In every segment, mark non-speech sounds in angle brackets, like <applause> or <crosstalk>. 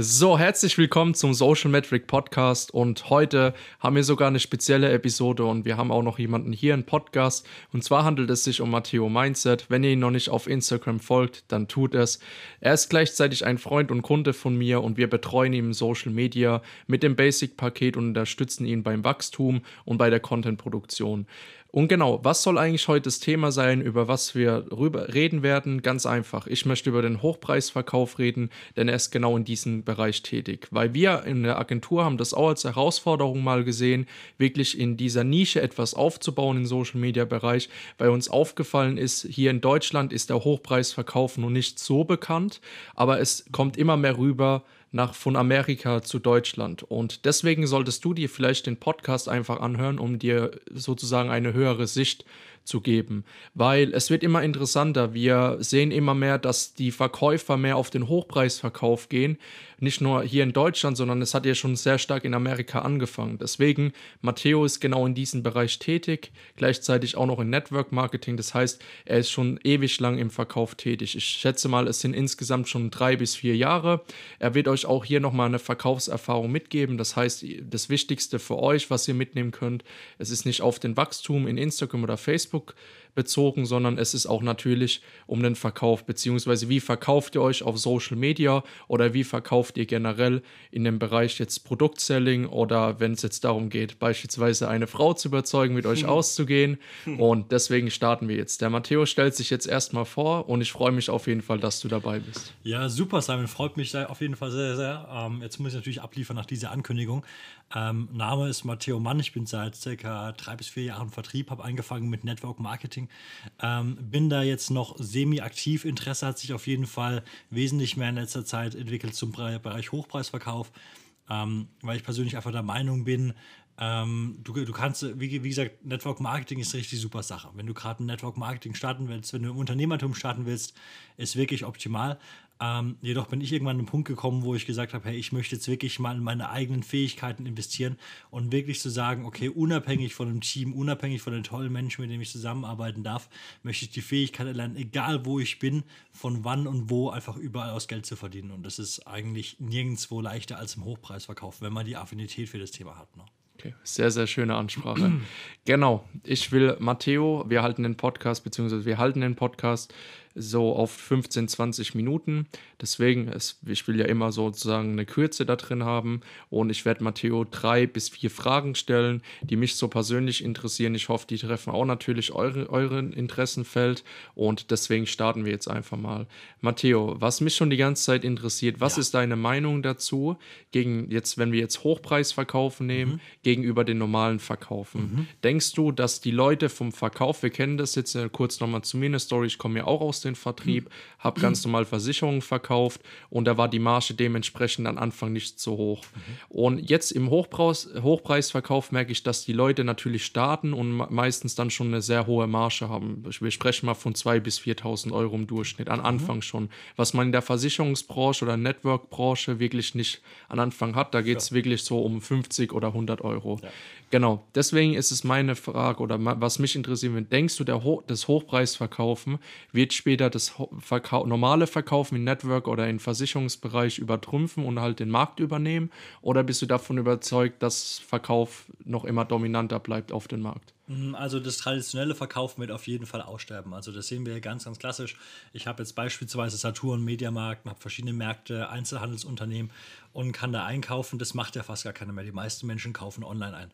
So, herzlich willkommen zum Social Metric Podcast und heute haben wir sogar eine spezielle Episode und wir haben auch noch jemanden hier im Podcast und zwar handelt es sich um Matteo Mindset. Wenn ihr ihn noch nicht auf Instagram folgt, dann tut es. Er ist gleichzeitig ein Freund und Kunde von mir und wir betreuen ihn im Social Media mit dem Basic-Paket und unterstützen ihn beim Wachstum und bei der Content-Produktion. Und genau, was soll eigentlich heute das Thema sein, über was wir rüber reden werden? Ganz einfach. Ich möchte über den Hochpreisverkauf reden, denn er ist genau in diesem Bereich tätig. Weil wir in der Agentur haben das auch als Herausforderung mal gesehen, wirklich in dieser Nische etwas aufzubauen im Social Media Bereich, weil uns aufgefallen ist, hier in Deutschland ist der Hochpreisverkauf noch nicht so bekannt, aber es kommt immer mehr rüber nach von Amerika zu Deutschland. Und deswegen solltest du dir vielleicht den Podcast einfach anhören, um dir sozusagen eine höhere Sicht zu geben, weil es wird immer interessanter. Wir sehen immer mehr, dass die Verkäufer mehr auf den Hochpreisverkauf gehen. Nicht nur hier in Deutschland, sondern es hat ja schon sehr stark in Amerika angefangen. Deswegen, Matteo ist genau in diesem Bereich tätig, gleichzeitig auch noch in Network Marketing. Das heißt, er ist schon ewig lang im Verkauf tätig. Ich schätze mal, es sind insgesamt schon drei bis vier Jahre. Er wird euch auch hier nochmal eine Verkaufserfahrung mitgeben. Das heißt, das Wichtigste für euch, was ihr mitnehmen könnt, es ist nicht auf den Wachstum in Instagram oder Facebook, Facebook bezogen, sondern es ist auch natürlich um den Verkauf, beziehungsweise wie verkauft ihr euch auf Social Media oder wie verkauft ihr generell in dem Bereich jetzt Produktselling oder wenn es jetzt darum geht, beispielsweise eine Frau zu überzeugen, mit euch auszugehen. <laughs> Und deswegen starten wir jetzt. Der Matteo stellt sich jetzt erstmal vor und ich freue mich auf jeden Fall, dass du dabei bist. Ja, super, Simon. Freut mich auf jeden Fall sehr, sehr. Ähm, jetzt muss ich natürlich abliefern nach dieser Ankündigung. Ähm, Name ist Matteo Mann. Ich bin seit circa drei bis vier Jahren im Vertrieb, habe angefangen mit Network Marketing. Ähm, bin da jetzt noch semi-aktiv. Interesse hat sich auf jeden Fall wesentlich mehr in letzter Zeit entwickelt zum Bereich Hochpreisverkauf, ähm, weil ich persönlich einfach der Meinung bin, ähm, du, du kannst, wie, wie, gesagt, Network Marketing ist eine richtig super Sache. Wenn du gerade ein Network Marketing starten willst, wenn du im Unternehmertum starten willst, ist wirklich optimal. Ähm, jedoch bin ich irgendwann an einen Punkt gekommen, wo ich gesagt habe, hey, ich möchte jetzt wirklich mal in meine eigenen Fähigkeiten investieren und wirklich zu sagen, okay, unabhängig von dem Team, unabhängig von den tollen Menschen, mit denen ich zusammenarbeiten darf, möchte ich die Fähigkeit erlernen, egal wo ich bin, von wann und wo einfach überall aus Geld zu verdienen. Und das ist eigentlich nirgendwo leichter als im Hochpreisverkauf, wenn man die Affinität für das Thema hat. Ne? Okay, sehr, sehr schöne Ansprache. genau, ich will Matteo, wir halten den Podcast, beziehungsweise wir halten den Podcast so auf 15, 20 Minuten. Deswegen, es, ich will ja immer sozusagen eine Kürze da drin haben und ich werde Matteo drei bis vier Fragen stellen, die mich so persönlich interessieren. Ich hoffe, die treffen auch natürlich eure, euren Interessenfeld und deswegen starten wir jetzt einfach mal. Matteo, was mich schon die ganze Zeit interessiert, was ja. ist deine Meinung dazu, gegen jetzt, wenn wir jetzt Hochpreisverkaufen nehmen, mhm. gegenüber den normalen Verkaufen? Mhm. Denkst du, dass die Leute vom Verkauf, wir kennen das jetzt äh, kurz nochmal zu mir eine Story, ich komme ja auch aus den Vertrieb, mhm. habe ganz normal Versicherungen verkauft und da war die Marge dementsprechend am Anfang nicht so hoch. Mhm. Und jetzt im Hochpreis, Hochpreisverkauf merke ich, dass die Leute natürlich starten und meistens dann schon eine sehr hohe Marge haben. Wir sprechen mal von 2.000 bis 4.000 Euro im Durchschnitt, an mhm. Anfang schon. Was man in der Versicherungsbranche oder Networkbranche wirklich nicht an Anfang hat, da geht es ja. wirklich so um 50 oder 100 Euro. Ja. Genau, deswegen ist es meine Frage oder was mich interessiert, wenn denkst du, der Ho das Hochpreisverkaufen wird später das Verkau normale Verkaufen im Network oder im Versicherungsbereich übertrumpfen und halt den Markt übernehmen? Oder bist du davon überzeugt, dass Verkauf noch immer dominanter bleibt auf dem Markt? Mm, also das traditionelle Verkaufen wird auf jeden Fall aussterben. Also das sehen wir ganz, ganz klassisch. Ich habe jetzt beispielsweise Saturn, Mediamarkt, habe verschiedene Märkte, Einzelhandelsunternehmen und kann da einkaufen. Das macht ja fast gar keiner mehr. Die meisten Menschen kaufen online ein.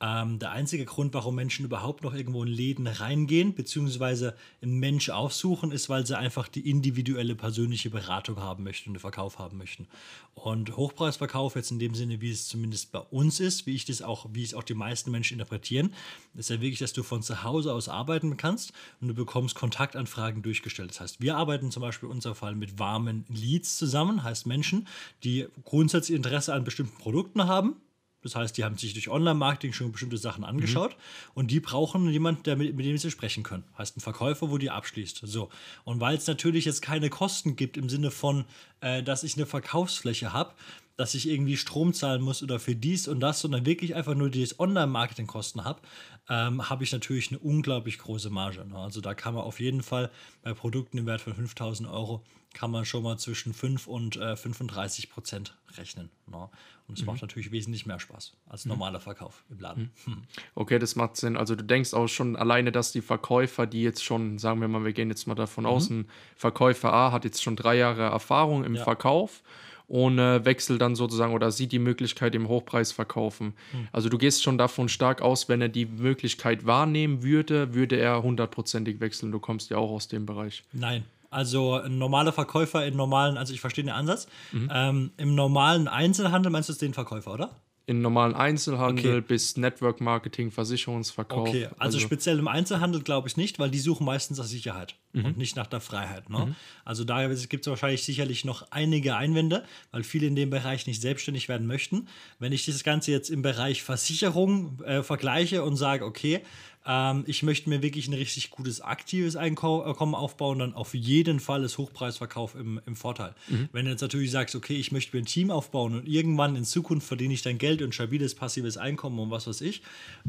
Ähm, der einzige Grund, warum Menschen überhaupt noch irgendwo in Läden reingehen, beziehungsweise einen Mensch aufsuchen, ist, weil sie einfach die individuelle persönliche Beratung haben möchten und den Verkauf haben möchten. Und Hochpreisverkauf jetzt in dem Sinne, wie es zumindest bei uns ist, wie ich das auch, wie es auch die meisten Menschen interpretieren, ist ja wirklich, dass du von zu Hause aus arbeiten kannst und du bekommst Kontaktanfragen durchgestellt. Das heißt, wir arbeiten zum Beispiel in unserem Fall mit warmen Leads zusammen, heißt Menschen, die grundsätzlich Interesse an bestimmten Produkten haben, das heißt, die haben sich durch Online-Marketing schon bestimmte Sachen angeschaut mhm. und die brauchen jemanden, der mit, mit, dem sie sprechen können. Heißt ein Verkäufer, wo die abschließt. So. Und weil es natürlich jetzt keine Kosten gibt im Sinne von, äh, dass ich eine Verkaufsfläche habe, dass ich irgendwie Strom zahlen muss oder für dies und das, sondern wirklich einfach nur die Online-Marketing-Kosten habe, ähm, habe ich natürlich eine unglaublich große Marge. Ne? Also da kann man auf jeden Fall bei Produkten im Wert von 5000 Euro kann man schon mal zwischen 5 und äh, 35 Prozent rechnen. Ne? Und es mhm. macht natürlich wesentlich mehr Spaß als mhm. normaler Verkauf im Laden. Mhm. Hm. Okay, das macht Sinn. Also du denkst auch schon alleine, dass die Verkäufer, die jetzt schon, sagen wir mal, wir gehen jetzt mal davon mhm. aus, ein Verkäufer A hat jetzt schon drei Jahre Erfahrung im ja. Verkauf und äh, wechselt dann sozusagen oder sieht die Möglichkeit im Hochpreis verkaufen. Mhm. Also du gehst schon davon stark aus, wenn er die Möglichkeit wahrnehmen würde, würde er hundertprozentig wechseln. Du kommst ja auch aus dem Bereich. Nein, also ein normaler Verkäufer im normalen, also ich verstehe den Ansatz. Mhm. Ähm, Im normalen Einzelhandel meinst du es den Verkäufer, oder? in normalen Einzelhandel okay. bis Network Marketing, Versicherungsverkauf. Okay, also, also speziell im Einzelhandel glaube ich nicht, weil die suchen meistens nach Sicherheit mhm. und nicht nach der Freiheit. Ne? Mhm. Also daher gibt es wahrscheinlich sicherlich noch einige Einwände, weil viele in dem Bereich nicht selbstständig werden möchten. Wenn ich das Ganze jetzt im Bereich Versicherung äh, vergleiche und sage, okay, ähm, ich möchte mir wirklich ein richtig gutes aktives Einkommen aufbauen, dann auf jeden Fall ist Hochpreisverkauf im, im Vorteil. Mhm. Wenn du jetzt natürlich sagst, okay, ich möchte mir ein Team aufbauen und irgendwann in Zukunft verdiene ich dann Geld und stabiles passives Einkommen und was weiß ich,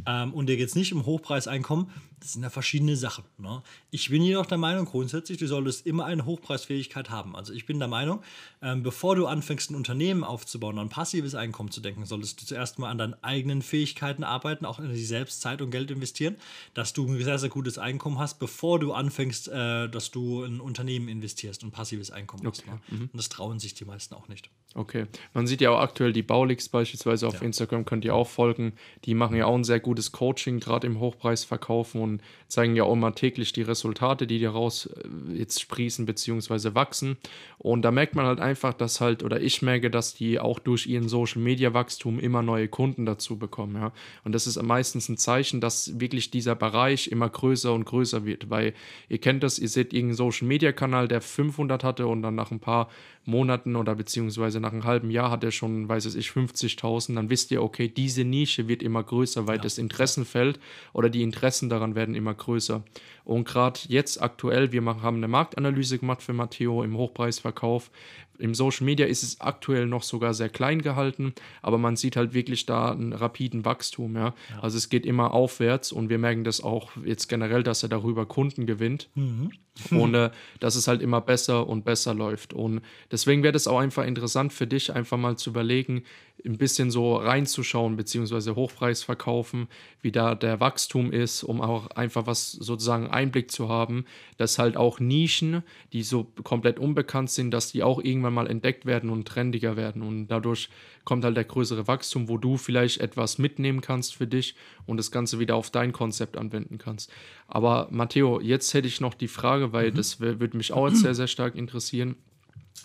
ähm, und dir geht es nicht um Hochpreiseinkommen, das sind ja verschiedene Sachen. Ne? Ich bin jedoch der Meinung, grundsätzlich, du solltest immer eine Hochpreisfähigkeit haben. Also ich bin der Meinung, ähm, bevor du anfängst, ein Unternehmen aufzubauen, an passives Einkommen zu denken, solltest du zuerst mal an deinen eigenen Fähigkeiten arbeiten, auch in dich selbst Zeit und Geld investieren dass du ein sehr, sehr gutes Einkommen hast, bevor du anfängst, äh, dass du in ein Unternehmen investierst und passives Einkommen okay. hast. Ne? Mhm. Und das trauen sich die meisten auch nicht. Okay. Man sieht ja auch aktuell die Baulix beispielsweise auf ja. Instagram, könnt ihr auch folgen. Die machen ja auch ein sehr gutes Coaching, gerade im Hochpreisverkaufen und zeigen ja auch immer täglich die Resultate, die daraus äh, jetzt sprießen bzw. wachsen. Und da merkt man halt einfach, dass halt, oder ich merke, dass die auch durch ihren Social Media Wachstum immer neue Kunden dazu bekommen. Ja? Und das ist meistens ein Zeichen, dass wirklich dieser Bereich immer größer und größer wird, weil ihr kennt das, ihr seht irgendeinen Social Media Kanal, der 500 hatte und dann nach ein paar Monaten oder beziehungsweise nach einem halben Jahr hat er schon, weiß es ich, 50.000, dann wisst ihr, okay, diese Nische wird immer größer, weil ja. das Interessenfeld oder die Interessen daran werden immer größer. Und gerade jetzt aktuell, wir machen, haben eine Marktanalyse gemacht für Matteo im Hochpreisverkauf. Im Social Media ist es aktuell noch sogar sehr klein gehalten, aber man sieht halt wirklich da einen rapiden Wachstum. Ja? ja. Also es geht immer aufwärts und wir merken das auch jetzt generell, dass er darüber Kunden gewinnt. Mhm. <laughs> und äh, dass es halt immer besser und besser läuft. Und deswegen wäre das auch einfach interessant für dich, einfach mal zu überlegen, ein bisschen so reinzuschauen, beziehungsweise Hochpreis verkaufen, wie da der Wachstum ist, um auch einfach was sozusagen Einblick zu haben, dass halt auch Nischen, die so komplett unbekannt sind, dass die auch irgendwann mal entdeckt werden und trendiger werden. Und dadurch kommt halt der größere Wachstum, wo du vielleicht etwas mitnehmen kannst für dich und das Ganze wieder auf dein Konzept anwenden kannst. Aber Matteo, jetzt hätte ich noch die Frage, weil mhm. das würde mich auch jetzt sehr, sehr stark interessieren.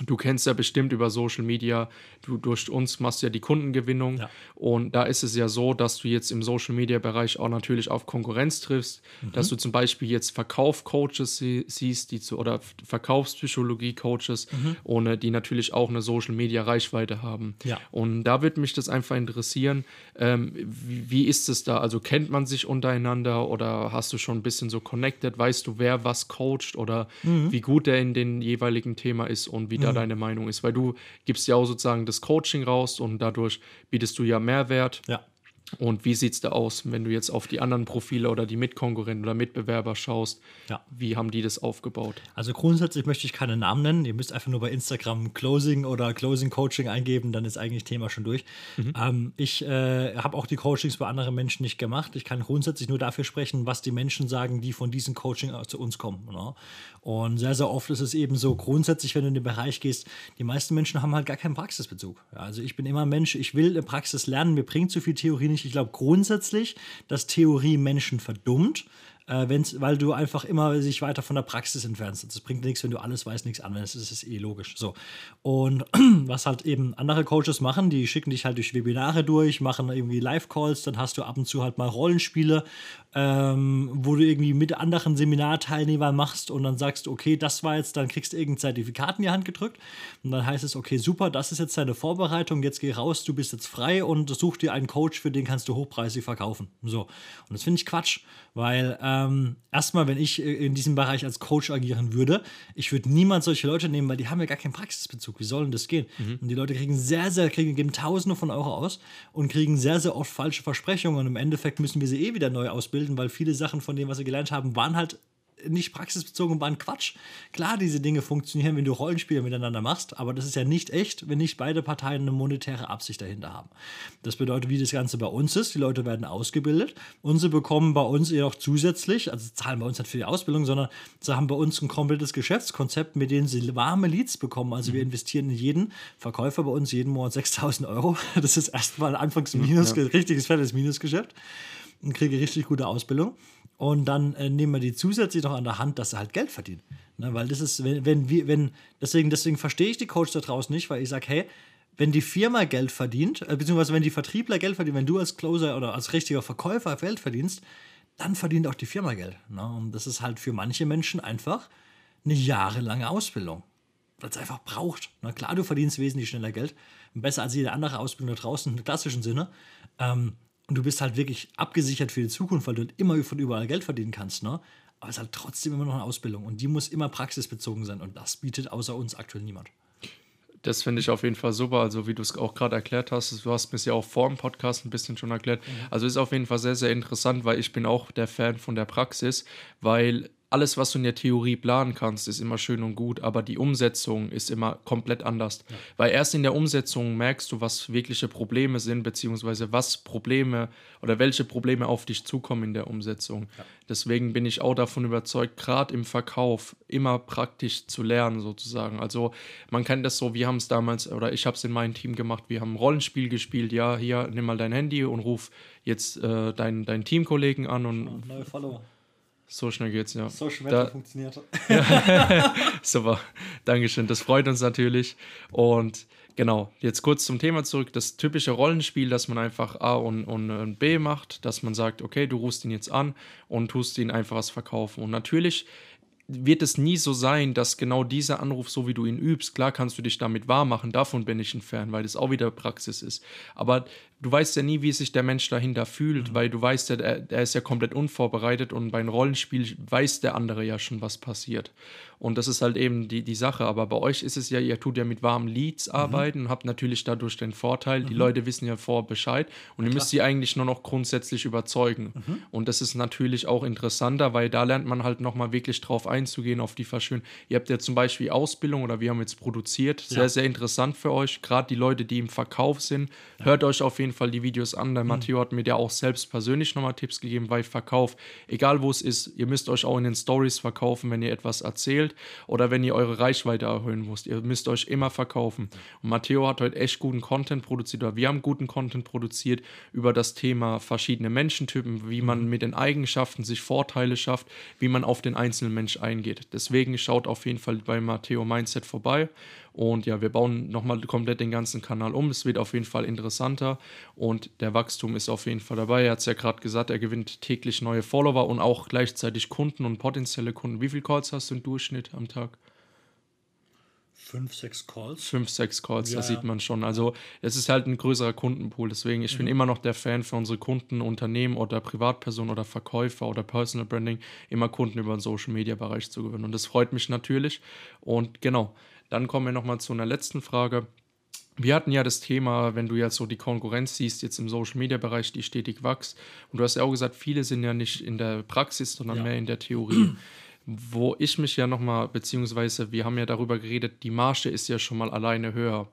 Du kennst ja bestimmt über Social Media, du durch uns machst ja die Kundengewinnung ja. und da ist es ja so, dass du jetzt im Social Media Bereich auch natürlich auf Konkurrenz triffst, mhm. dass du zum Beispiel jetzt Verkaufcoaches sie, siehst, die zu, oder Verkaufspsychologie Coaches mhm. und die natürlich auch eine Social Media Reichweite haben. Ja. Und da würde mich das einfach interessieren, ähm, wie, wie, ist es da? Also kennt man sich untereinander oder hast du schon ein bisschen so connected? Weißt du, wer was coacht oder mhm. wie gut er in den jeweiligen Thema ist und wie da mhm. deine Meinung ist? Weil du gibst ja auch sozusagen das Coaching raus und dadurch bietest du ja Mehrwert. Ja. Und wie sieht es da aus, wenn du jetzt auf die anderen Profile oder die Mitkonkurrenten oder Mitbewerber schaust? Ja. Wie haben die das aufgebaut? Also grundsätzlich möchte ich keine Namen nennen. Ihr müsst einfach nur bei Instagram Closing oder Closing Coaching eingeben, dann ist eigentlich Thema schon durch. Mhm. Ähm, ich äh, habe auch die Coachings bei anderen Menschen nicht gemacht. Ich kann grundsätzlich nur dafür sprechen, was die Menschen sagen, die von diesem Coaching zu uns kommen. Ne? Und sehr, sehr oft ist es eben so, grundsätzlich, wenn du in den Bereich gehst, die meisten Menschen haben halt gar keinen Praxisbezug. Ja, also ich bin immer ein Mensch, ich will Praxis lernen, mir bringt zu viel Theorie nicht ich glaube grundsätzlich, dass Theorie Menschen verdummt äh, wenn's, weil du einfach immer sich weiter von der Praxis entfernst. Das bringt nichts, wenn du alles weißt, nichts anwendest. Das ist eh logisch. So. Und <clears throat> was halt eben andere Coaches machen, die schicken dich halt durch Webinare durch, machen irgendwie Live-Calls, dann hast du ab und zu halt mal Rollenspiele, ähm, wo du irgendwie mit anderen Seminarteilnehmern machst und dann sagst, okay, das war jetzt, dann kriegst du irgendein Zertifikat in die Hand gedrückt und dann heißt es, okay, super, das ist jetzt deine Vorbereitung, jetzt geh raus, du bist jetzt frei und such dir einen Coach, für den kannst du hochpreisig verkaufen. So. Und das finde ich Quatsch, weil äh, ähm, erstmal, wenn ich äh, in diesem Bereich als Coach agieren würde, ich würde niemand solche Leute nehmen, weil die haben ja gar keinen Praxisbezug. Wie soll denn das gehen? Mhm. Und die Leute kriegen sehr, sehr, kriegen, geben Tausende von Euro aus und kriegen sehr, sehr oft falsche Versprechungen. Und im Endeffekt müssen wir sie eh wieder neu ausbilden, weil viele Sachen von dem, was sie gelernt haben, waren halt nicht praxisbezogen waren Quatsch. Klar, diese Dinge funktionieren, wenn du Rollenspiele miteinander machst, aber das ist ja nicht echt, wenn nicht beide Parteien eine monetäre Absicht dahinter haben. Das bedeutet, wie das Ganze bei uns ist, die Leute werden ausgebildet und sie bekommen bei uns jedoch zusätzlich, also zahlen bei uns nicht für die Ausbildung, sondern sie haben bei uns ein komplettes Geschäftskonzept, mit dem sie warme Leads bekommen. Also wir mhm. investieren in jeden Verkäufer bei uns jeden Monat 6000 Euro. <laughs> Das ist erstmal anfangs ein Minus, ja. richtiges fettes Minusgeschäft und kriege richtig gute Ausbildung. Und dann äh, nehmen wir die zusätzlich noch an der Hand, dass sie halt Geld verdienen. Ne, weil das ist, wenn, wenn wir, wenn, deswegen, deswegen verstehe ich die Coach da draußen nicht, weil ich sage, hey, wenn die Firma Geld verdient, äh, beziehungsweise wenn die Vertriebler Geld verdienen, wenn du als Closer oder als richtiger Verkäufer Geld verdienst, dann verdient auch die Firma Geld. Ne? Und das ist halt für manche Menschen einfach eine jahrelange Ausbildung. Weil es einfach braucht. Na ne? klar, du verdienst wesentlich schneller Geld. Besser als jede andere Ausbildung da draußen im klassischen Sinne. Ähm, und du bist halt wirklich abgesichert für die Zukunft, weil du halt immer von überall Geld verdienen kannst, ne? Aber es ist halt trotzdem immer noch eine Ausbildung und die muss immer praxisbezogen sein und das bietet außer uns aktuell niemand. Das finde ich auf jeden Fall super. Also, wie du es auch gerade erklärt hast, du hast mir es ja auch vor dem Podcast ein bisschen schon erklärt. Mhm. Also, ist auf jeden Fall sehr, sehr interessant, weil ich bin auch der Fan von der Praxis, weil alles, was du in der Theorie planen kannst, ist immer schön und gut, aber die Umsetzung ist immer komplett anders. Ja. Weil erst in der Umsetzung merkst du, was wirkliche Probleme sind, beziehungsweise was Probleme oder welche Probleme auf dich zukommen in der Umsetzung. Ja. Deswegen bin ich auch davon überzeugt, gerade im Verkauf immer praktisch zu lernen, sozusagen. Also man kennt das so, wir haben es damals, oder ich habe es in meinem Team gemacht, wir haben ein Rollenspiel gespielt, ja, hier, nimm mal dein Handy und ruf jetzt äh, deinen dein Teamkollegen an und. Neue Follower. So schnell geht's, ja. So schnell da, funktioniert. Ja. <laughs> <laughs> Super. Dankeschön. Das freut uns natürlich. Und genau, jetzt kurz zum Thema zurück. Das typische Rollenspiel, dass man einfach A und, und B macht, dass man sagt, okay, du rufst ihn jetzt an und tust ihn einfach was verkaufen. Und natürlich wird es nie so sein, dass genau dieser Anruf, so wie du ihn übst, klar kannst du dich damit wahr machen, davon bin ich ein Fan, weil das auch wieder Praxis ist. Aber du weißt ja nie, wie sich der Mensch dahinter fühlt, mhm. weil du weißt ja, er, er, ist ja komplett unvorbereitet und beim Rollenspiel weiß der andere ja schon, was passiert. Und das ist halt eben die, die Sache. Aber bei euch ist es ja, ihr tut ja mit warmen Leads mhm. arbeiten und habt natürlich dadurch den Vorteil, mhm. die Leute wissen ja vor Bescheid und ja, ihr müsst sie eigentlich nur noch grundsätzlich überzeugen. Mhm. Und das ist natürlich auch interessanter, weil da lernt man halt nochmal wirklich drauf einzugehen, auf die Verschwörung. Ihr habt ja zum Beispiel Ausbildung oder wir haben jetzt produziert. Sehr, ja. sehr interessant für euch. Gerade die Leute, die im Verkauf sind, ja. hört euch auf jeden Fall die Videos an. Der mhm. Matteo hat mir ja auch selbst persönlich nochmal Tipps gegeben, weil Verkauf, egal wo es ist, ihr müsst euch auch in den Stories verkaufen, wenn ihr etwas erzählt oder wenn ihr eure Reichweite erhöhen müsst. Ihr müsst euch immer verkaufen. Und Matteo hat heute echt guten Content produziert oder wir haben guten Content produziert über das Thema verschiedene Menschentypen, wie man mhm. mit den Eigenschaften sich Vorteile schafft, wie man auf den einzelnen Mensch eingeht. Deswegen schaut auf jeden Fall bei Matteo Mindset vorbei und ja, wir bauen nochmal komplett den ganzen Kanal um. Es wird auf jeden Fall interessanter und der Wachstum ist auf jeden Fall dabei. Er hat es ja gerade gesagt, er gewinnt täglich neue Follower und auch gleichzeitig Kunden und potenzielle Kunden. Wie viele Calls hast du im Durchschnitt am Tag? Fünf, sechs Calls. Fünf, sechs Calls, ja, das sieht man schon. Also es ist halt ein größerer Kundenpool. Deswegen, ich mhm. bin immer noch der Fan für unsere Kunden, Unternehmen oder Privatpersonen oder Verkäufer oder Personal Branding, immer Kunden über den Social Media Bereich zu gewinnen. Und das freut mich natürlich. Und genau, dann kommen wir nochmal zu einer letzten Frage. Wir hatten ja das Thema, wenn du jetzt so die Konkurrenz siehst, jetzt im Social Media Bereich, die stetig wächst. Und du hast ja auch gesagt, viele sind ja nicht in der Praxis, sondern ja. mehr in der Theorie. Wo ich mich ja nochmal, beziehungsweise wir haben ja darüber geredet, die Marge ist ja schon mal alleine höher.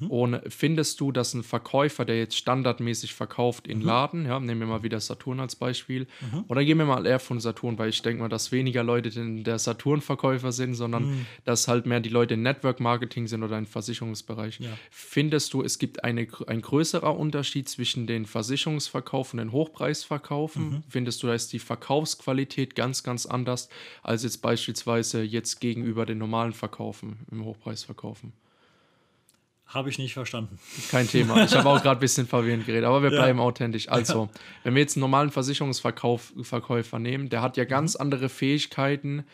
Mhm. Und findest du, dass ein Verkäufer, der jetzt standardmäßig verkauft in mhm. Laden, ja, nehmen wir mal wieder Saturn als Beispiel, mhm. oder gehen wir mal eher von Saturn, weil ich denke mal, dass weniger Leute denn der Saturn-Verkäufer sind, sondern mhm. dass halt mehr die Leute im Network-Marketing sind oder im Versicherungsbereich. Ja. Findest du, es gibt eine, ein größerer Unterschied zwischen den Versicherungsverkauf und den Hochpreisverkaufen? Mhm. Findest du, da ist die Verkaufsqualität ganz, ganz anders als als jetzt beispielsweise jetzt gegenüber den normalen Verkaufen, im Hochpreisverkaufen. Habe ich nicht verstanden. Kein Thema. Ich habe auch gerade ein bisschen verwirrend geredet, aber wir ja. bleiben authentisch. Also, wenn wir jetzt einen normalen Versicherungsverkäufer nehmen, der hat ja ganz mhm. andere Fähigkeiten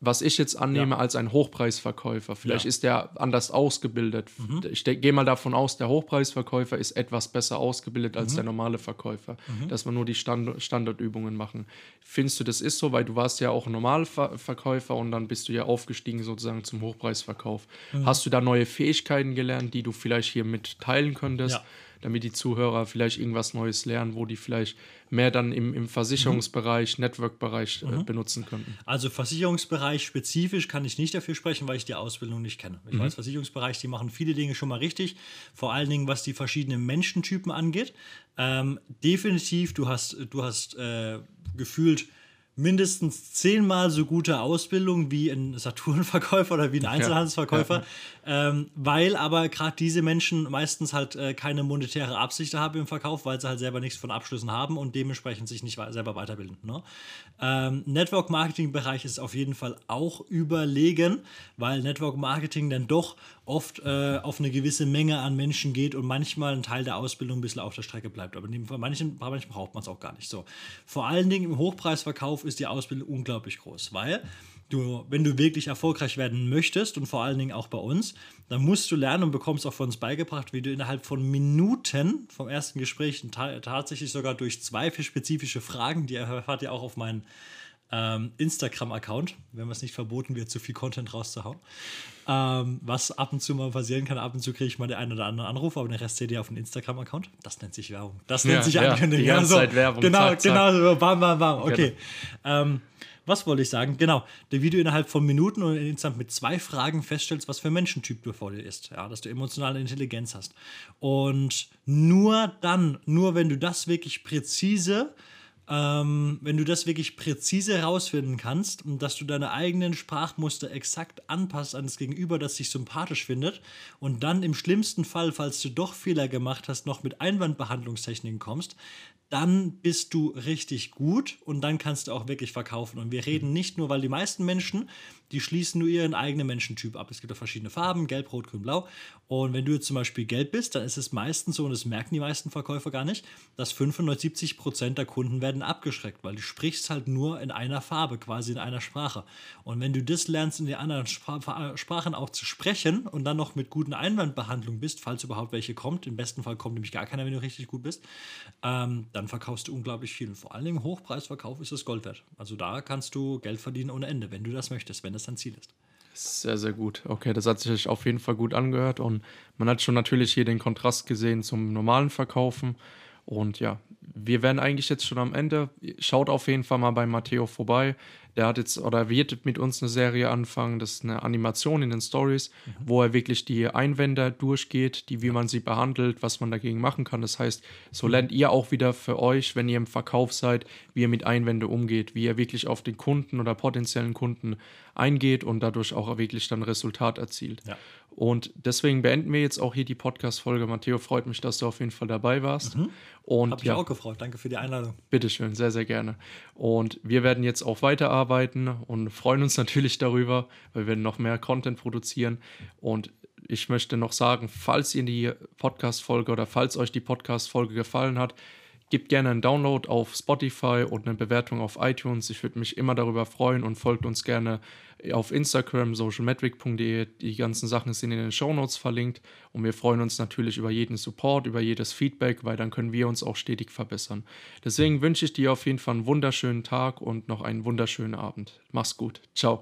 was ich jetzt annehme Ja. als ein Hochpreisverkäufer, vielleicht Ja. ist der anders ausgebildet. Ich de- gehe mal davon aus, der Hochpreisverkäufer ist etwas besser ausgebildet als der normale Verkäufer, dass wir nur die Stand Standardübungen machen. Findest du, das ist so, weil du warst ja auch Normalverkäufer und dann bist du ja aufgestiegen sozusagen zum Hochpreisverkauf. Hast du da neue Fähigkeiten gelernt, die du vielleicht hier mit teilen könntest? Ja. Damit die Zuhörer vielleicht irgendwas Neues lernen, wo die vielleicht mehr dann im, im Versicherungsbereich, Network-Bereich äh, benutzen könnten. Also Versicherungsbereich spezifisch kann ich nicht dafür sprechen, weil ich die Ausbildung nicht kenne. Ich weiß, Versicherungsbereich, die machen viele Dinge schon mal richtig, vor allen Dingen was die verschiedenen Menschentypen angeht. Ähm, definitiv, du hast, du hast äh, gefühlt mindestens zehnmal so gute Ausbildung wie ein Saturn-Verkäufer oder wie ein Einzelhandelsverkäufer, ähm, weil aber gerade diese Menschen meistens halt äh, keine monetäre Absicht haben im Verkauf, weil sie halt selber nichts von Abschlüssen haben und dementsprechend sich nicht selber weiterbilden. Ne? Ähm, Network-Marketing-Bereich ist auf jeden Fall auch überlegen, weil Network-Marketing dann doch oft äh, auf eine gewisse Menge an Menschen geht und manchmal ein Teil der Ausbildung ein bisschen auf der Strecke bleibt. Aber bei manchen, bei manchen braucht man es auch gar nicht so. Vor allen Dingen im Hochpreisverkauf ist die Ausbildung unglaublich groß, weil du, wenn du wirklich erfolgreich werden möchtest und vor allen Dingen auch bei uns, dann musst du lernen und bekommst auch von uns beigebracht, wie du innerhalb von Minuten vom ersten Gespräch ta tatsächlich sogar durch zwei spezifische Fragen, die erfahrt ihr auch auf meinen ähm, Instagram-Account, wenn es nicht verboten wird, zu viel Content rauszuhauen. Ähm, was ab und zu mal passieren kann, ab und zu kriege ich mal den einen oder anderen Anruf, aber den Rest seht ihr auf dem Instagram-Account. Das nennt sich Werbung. Das nennt Ja, sich ja, Ankündigung. die ganze Also, Zeit Werbung, Genau, zack, zack. genau, so, bam, bam, bam. Okay. Ähm, was wollte ich sagen? Genau, der Video innerhalb von Minuten und insgesamt mit zwei Fragen feststellst, was für Menschentyp du vor dir ist. Ja, dass du emotionale Intelligenz hast. Und nur dann, nur wenn du das wirklich präzise ähm, wenn du das wirklich präzise herausfinden kannst und dass du deine eigenen Sprachmuster exakt anpasst an das Gegenüber, das dich sympathisch findet und dann im schlimmsten Fall, falls du doch Fehler gemacht hast, noch mit Einwandbehandlungstechniken kommst, dann bist du richtig gut und dann kannst du auch wirklich verkaufen. Und wir reden nicht nur, weil die meisten Menschen, die schließen nur ihren eigenen Menschentyp ab. Es gibt auch verschiedene Farben, gelb, rot, grün, blau. Und wenn du jetzt zum Beispiel gelb bist, dann ist es meistens so, und das merken die meisten Verkäufer gar nicht, dass 95, 70 Prozent der Kunden werden abgeschreckt, weil du sprichst halt nur in einer Farbe, quasi in einer Sprache. Und wenn du das lernst, in den anderen Spra Sprachen auch zu sprechen und dann noch mit guten Einwandbehandlung bist, falls überhaupt welche kommt, im besten Fall kommt nämlich gar keiner, wenn du richtig gut bist, ähm, dann verkaufst du unglaublich viel. Und vor allen Dingen im Hochpreisverkauf ist es Gold wert. Also da kannst du Geld verdienen ohne Ende, wenn du das möchtest, wenn das dein Ziel ist. Sehr, sehr gut. Okay, das hat sich auf jeden Fall gut angehört und man hat schon natürlich hier den Kontrast gesehen zum normalen Verkaufen. Und ja, wir werden eigentlich jetzt schon am Ende. Schaut auf jeden Fall mal bei Matteo vorbei. Der hat jetzt oder wird mit uns eine Serie anfangen. Das ist eine Animation in den Stories, wo er wirklich die Einwände durchgeht, die, wie man sie behandelt, was man dagegen machen kann. Das heißt, so lernt ihr auch wieder für euch, wenn ihr im Verkauf seid, wie ihr mit Einwände umgeht, wie ihr wirklich auf den Kunden oder potenziellen Kunden eingeht und dadurch auch wirklich dann Resultat erzielt. Ja. Und deswegen beenden wir jetzt auch hier die Podcast-Folge. Matteo, freut mich, dass du auf jeden Fall dabei warst. Und Hab mich ja, auch gefreut. Danke für die Einladung. Bitteschön, sehr, sehr gerne. Und wir werden jetzt auch weiterarbeiten und freuen uns <laughs> natürlich darüber, weil wir werden noch mehr Content produzieren. Und ich möchte noch sagen, falls ihr die Podcast-Folge oder falls euch die Podcast-Folge gefallen hat, gebt gerne einen Download auf Spotify und eine Bewertung auf iTunes. Ich würde mich immer darüber freuen und folgt uns gerne auf Instagram, socialmetric.de. Die ganzen Sachen sind in den Shownotes verlinkt. Und wir freuen uns natürlich über jeden Support, über jedes Feedback, weil dann können wir uns auch stetig verbessern. Deswegen wünsche ich dir auf jeden Fall einen wunderschönen Tag und noch einen wunderschönen Abend. Mach's gut. Ciao.